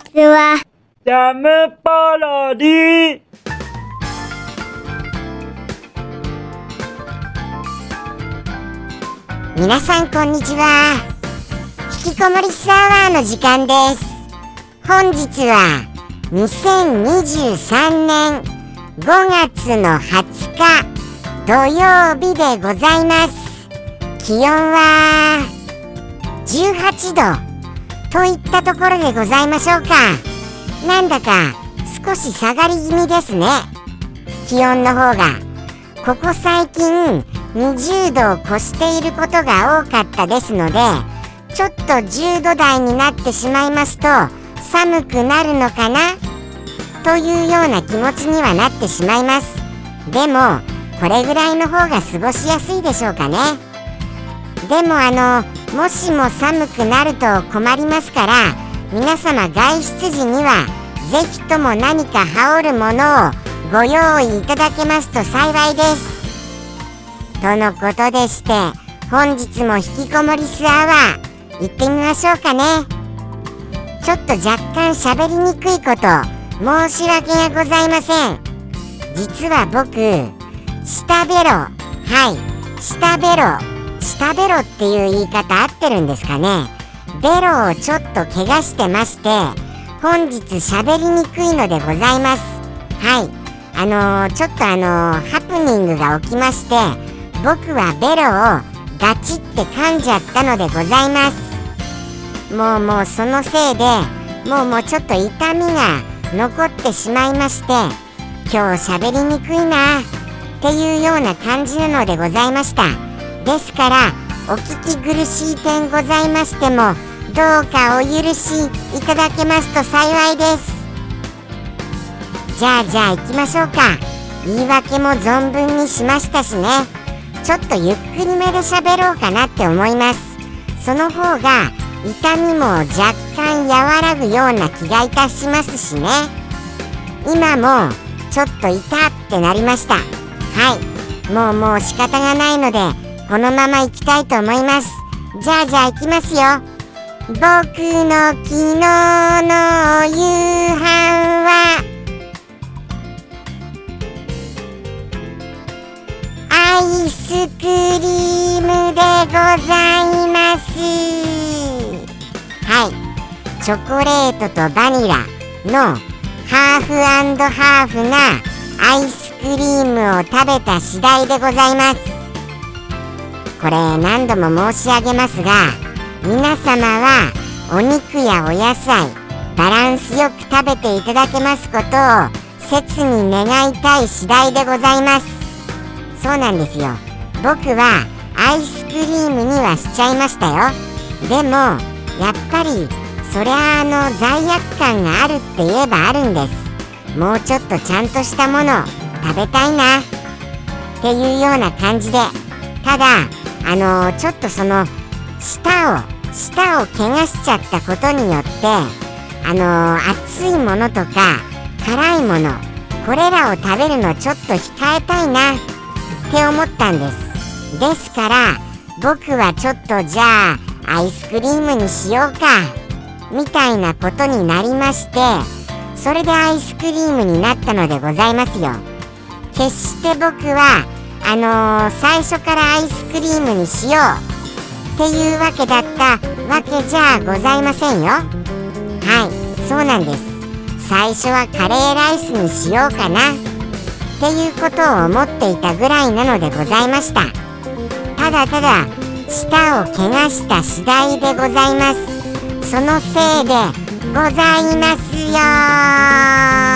ちは。ジャムパロディ。皆さんこんにちは。引きこもりスアワーの時間です。本日は2023年5月の20日土曜日でございます。気温は18度といったところでございましょうか。なんだか少し下がり気味ですね。気温の方が。ここ最近20度を越していることが多かったですのでちょっと10度台になってしまいますと寒くなるのかな？というような気持ちにはなってしまいます。でもこれぐらいの方が過ごしやすいでしょうかね。でもあのもしも寒くなると困りますから皆様外出時にはぜひとも何か羽織るものをご用意いただけますと幸いです。とのことでして本日も引きこもりスアワー行ってみましょうかね。ちょっと若干喋りにくいこと申し訳がございません。実は僕下ベロはい下ベロ下ベロっていう言い方合ってるんですかね。ベロをちょっと怪我してまして本日喋りにくいのでございます。はい。あのー、ちょっとあのー、ハプニングが起きまして僕はベロをガチって噛んじゃったのでございます。もうもうそのせいでもうもうちょっと痛みが残ってしまいまして今日喋りにくいなっていうような感じなのでございました。ですからお聞き苦しい点ございましてもどうかお許しいただけますと幸いです。じゃあじゃあ行きましょうか。言い訳も存分にしましたしね。ちょっとゆっくりめで喋ろうかなって思います。その方が痛みも若干和らぐような気がいたしますしね。今もちょっと痛ってなりました。はい。もうもう仕方がないのでこのまま行きたいと思います。じゃあじゃあ行きますよ。僕の昨日の夕飯は。アイスクリームでございます。はい。チョコレートとバニラのハーフハーフなアイスクリームを食べた次第でございます。これ何度も申し上げますが皆様はお肉やお野菜バランスよく食べていただけますことを切に願いたい次第でございます。そうなんですよ。僕はアイスクリームにはしちゃいましたよ。でもやっぱりそりゃあの罪悪感があるって言えばあるんです。もうちょっとちゃんとしたもの食べたいな。っていうような感じでただあのー、ちょっとその舌を舌を怪我しちゃったことによってあのー、熱いものとか辛いものこれらを食べるのちょっと控えたいなって思ったんです。ですから僕はちょっとじゃあアイスクリームにしようかみたいなことになりましてそれでアイスクリームになったのでございますよ。決して僕はあのー、最初からアイスクリームにしようっていうわけだったわけじゃございませんよ。はいそうなんです。最初はカレーライスにしようかな。っていうことを思っていたぐらいなのでございました。ただただ舌を怪我した次第でございます。そのせいでございますよ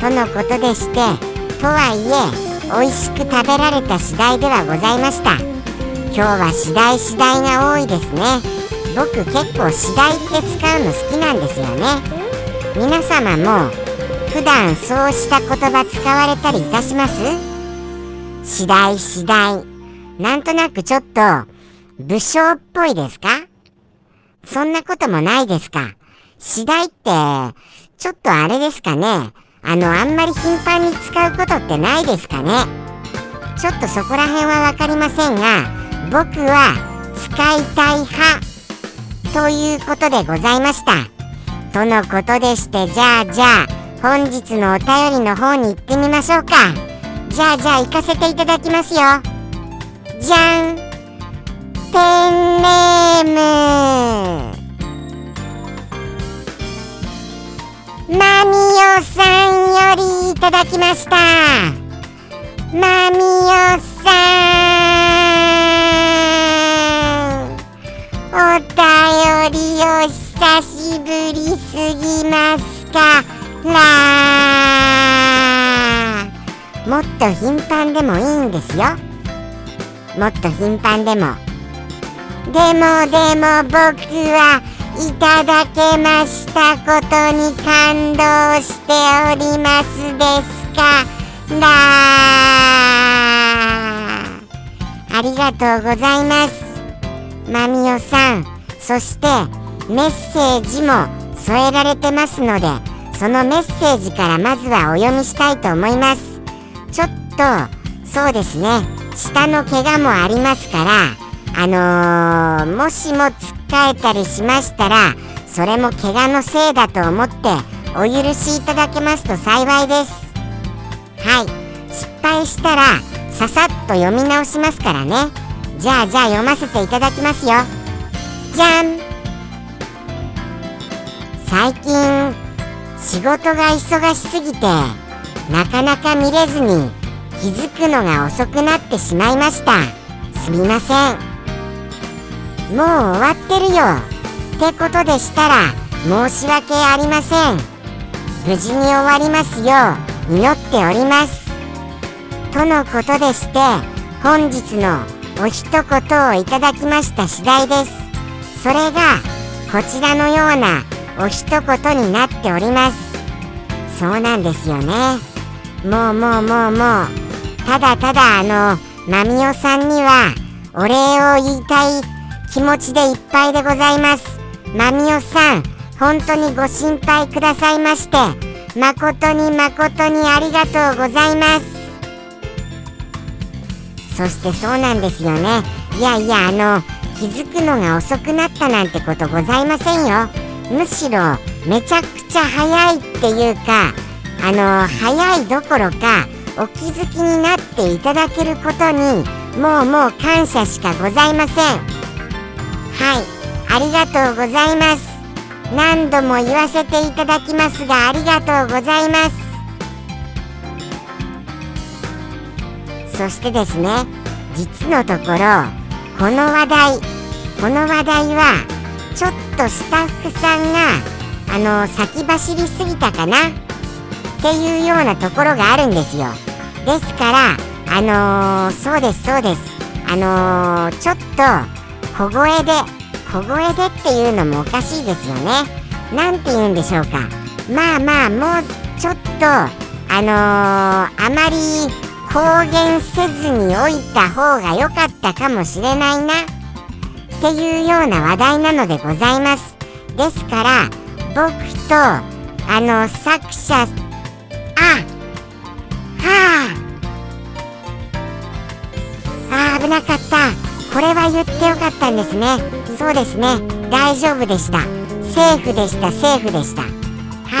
とのことでしてとはいえ美味しく食べられた次第ではございました。今日は次第次第が多いですね。僕結構次第って使うの好きなんですよね。皆様も普段そうした言葉使われたりいたします？次第次第。なんとなくちょっと武将っぽいですか？そんなこともないですか？次第ってちょっとあれですかね？あのあんまり頻繁に使うことってないですかね。ちょっとそこら辺は分かりませんが僕は使いたい派そういうことでございました。とのことでしてじゃあじゃあ本日のお便りの方に行ってみましょうか。じゃあじゃあ行かせていただきますよ。じゃん。ペンネーム。マミオさんよりいただきました。マミオさんお便りお久しぶりすぎますか？らもっと頻繁でもいいんですよ。もっと頻繁でも。でもでも僕はいただけましたことに感動しておりますですか？らあ。りがとうございます。まみおさん。そしてメッセージも添えられてますのでそのメッセージからまずはお読みしたいと思います。ちょっとそうですね。下の怪我もありますからあのー、もしもつっかえたりしましたらそれも怪我のせいだと思ってお許しいただけますと幸いです。はい。失敗したらささっと読み直しますからね。じゃあじゃあ読ませていただきますよ。じゃん。最近仕事が忙しすぎてなかなか見れずに気づくのが遅くなってしまいました。すみません。もう終わってるよ。ってことでしたら申し訳ありません。無事に終わりますよう祈っております。とのことでして本日のお一言をいただきました次第です。それがこちらのようなお一言になっております。そうなんですよね。もうもうもうもう。ただただあのまみおさんにはお礼を言いたい気持ちでいっぱいでございます。まみおさん本当にご心配くださいまして誠に誠にありがとうございます。そしてそうなんですよね。いやいやあの気づくのが遅くなったなんてことございませんよ。むしろめちゃくちゃ早いっていうかあの早いどころかお気づきになっていただけることにもうもう感謝しかございません。はいありがとうございます。何度も言わせていただきますがありがとうございます。そしてですね実のところこの話題この話題はちょっとスタッフさんがあの先走りすぎたかな？っていうようなところがあるんですよ。ですからあのー、そうですそうです。あのー、ちょっと小声で小声でっていうのもおかしいですよね。何て言うんでしょうか。まあまあもうちょっとあのー、あまり公言せずにおいた方が良かったかもしれないな。っていうような話題なのでございます。ですから僕とあの作者あはあ。あ危なかった。これは言ってよかったんですね。そうですね。大丈夫でした。セーフでした。セーフでした。は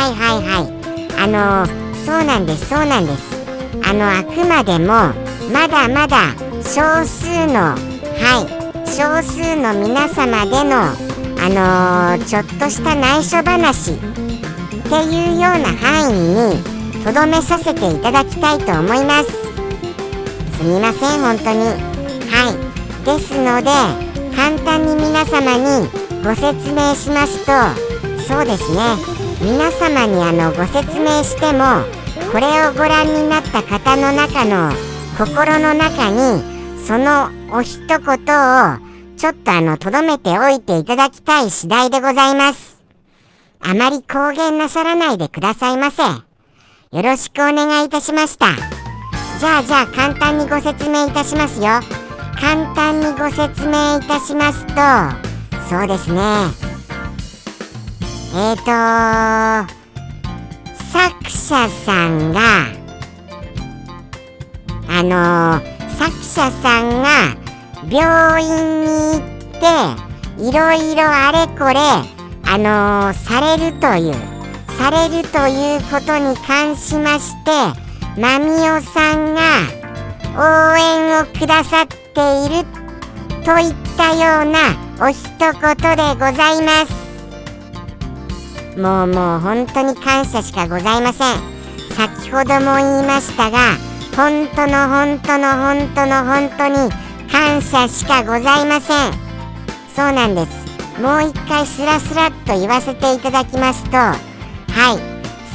いはいはい。あのー、そうなんです。そうなんです。あのあくまでもまだまだ少数のはい。少数の皆様でのあのー、ちょっとした内緒話っていうような範囲にとどめさせていただきたいと思います。すみません本当に。はい。ですので簡単に皆様にご説明しますとそうですね。皆様にあのご説明してもこれをご覧になった方の中の心の中にそのお一言をちょっとあの留めておいていただきたい次第でございます。あまり公言なさらないでくださいませ。よろしくお願いいたしました。じゃあじゃあ簡単にご説明いたしますよ。簡単にご説明いたしますとそうですね。えーと作者さんがあの作者さんが病院に行っていろいろあれこれあの、されるというされるということに関しましてまみおさんが応援をくださってているといったようなお一言でございます。もうもう本当に感謝しかございません。先ほども言いましたが本当の本当の本当の本当に感謝しかございません。そうなんです。もう一回スラスラっと言わせていただきますとはい。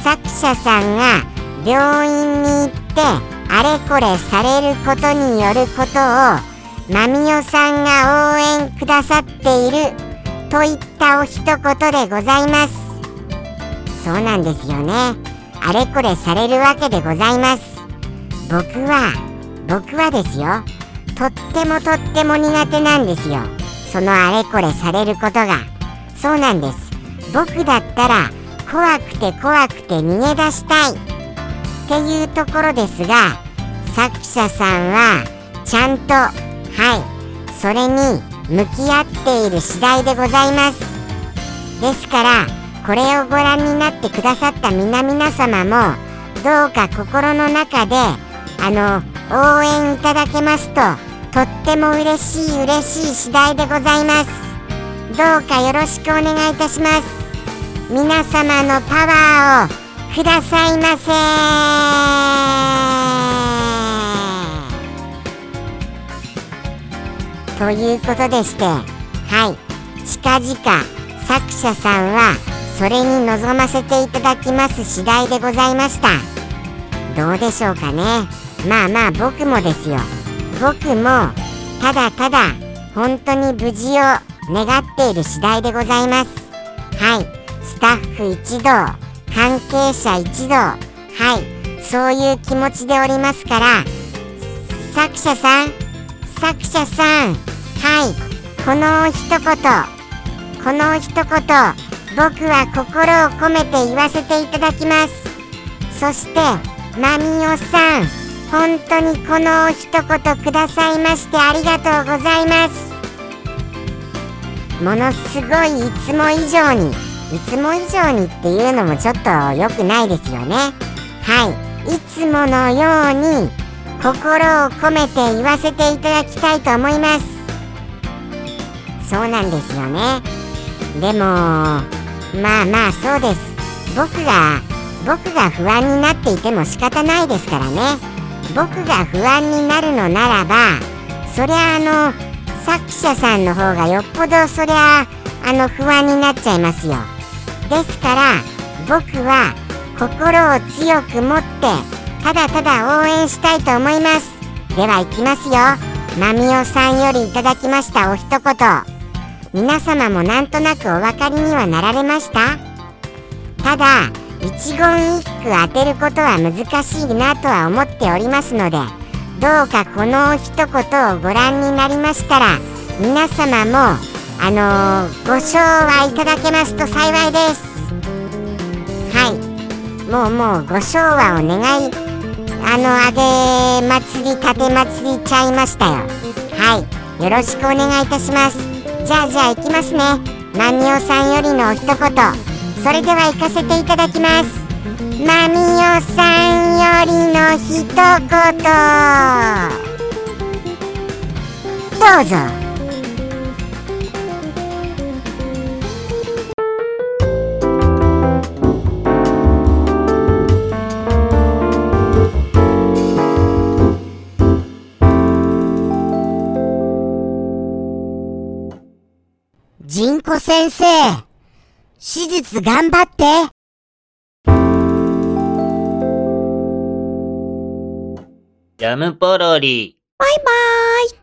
作者さんが病院に行ってあれこれされることによることをまみおさんが応援くださっているといったお一言でございます。そうなんですよね。あれこれされるわけでございます。僕は僕はですよ。とってもとっても苦手なんですよ。そのあれこれされることが。そうなんです。僕だったら怖くて怖くて逃げ出したい。っていうところですが作者さんはちゃんとはい。それに向き合っている次第でございます。ですからこれをご覧になってくださった皆々様もどうか心の中であの応援いただけますととっても嬉しい嬉しい次第でございます。どうかよろしくお願いいたします。皆様のパワーをくださいませ。ということでしてはい。近々作者さんはそれに臨ませていただきます次第でございました。どうでしょうかね。まあまあ僕もですよ。僕もただただ本当に無事を願っている次第でございます。はい。スタッフ一同関係者一同はい。そういう気持ちでおりますから作者さん作者さん。はい。この一言。この一言僕は心を込めて言わせていただきます。そしてマミオさん本当にこの一言くださいましてありがとうございます。ものすごいいつも以上にいつも以上にっていうのもちょっと良くないですよね。はい。いつものように心を込めて言わせていただきたいと思います。そうなんですよね。でもまあまあそうです。僕が僕が不安になっていても仕方ないですからね。僕が不安になるのならばそりゃあの作者さんの方がよっぽどそりゃあの不安になっちゃいますよ。ですから僕は心を強く持ってただただ応援したいと思います。では行きますよ。まみおさんよりいただきましたお一言。皆様もなんとなくお分かりにはなられました？ただ一言一句当てることは難しいなとは思っておりますのでどうかこの一言をご覧になりましたら皆様もあのー、ご賞はいただけますと幸いです。はい。もうもうご賞和を願いあの揚げ祭り立て祭りちゃいましたよ。はい。よろしくお願いいたします。じゃあじゃあ行きますね。万葉さんよりの一言。それでは行かせていただきます。マミオさんよりの一言。どうぞ。生手術頑張ってジャムポロリ。バイバーイ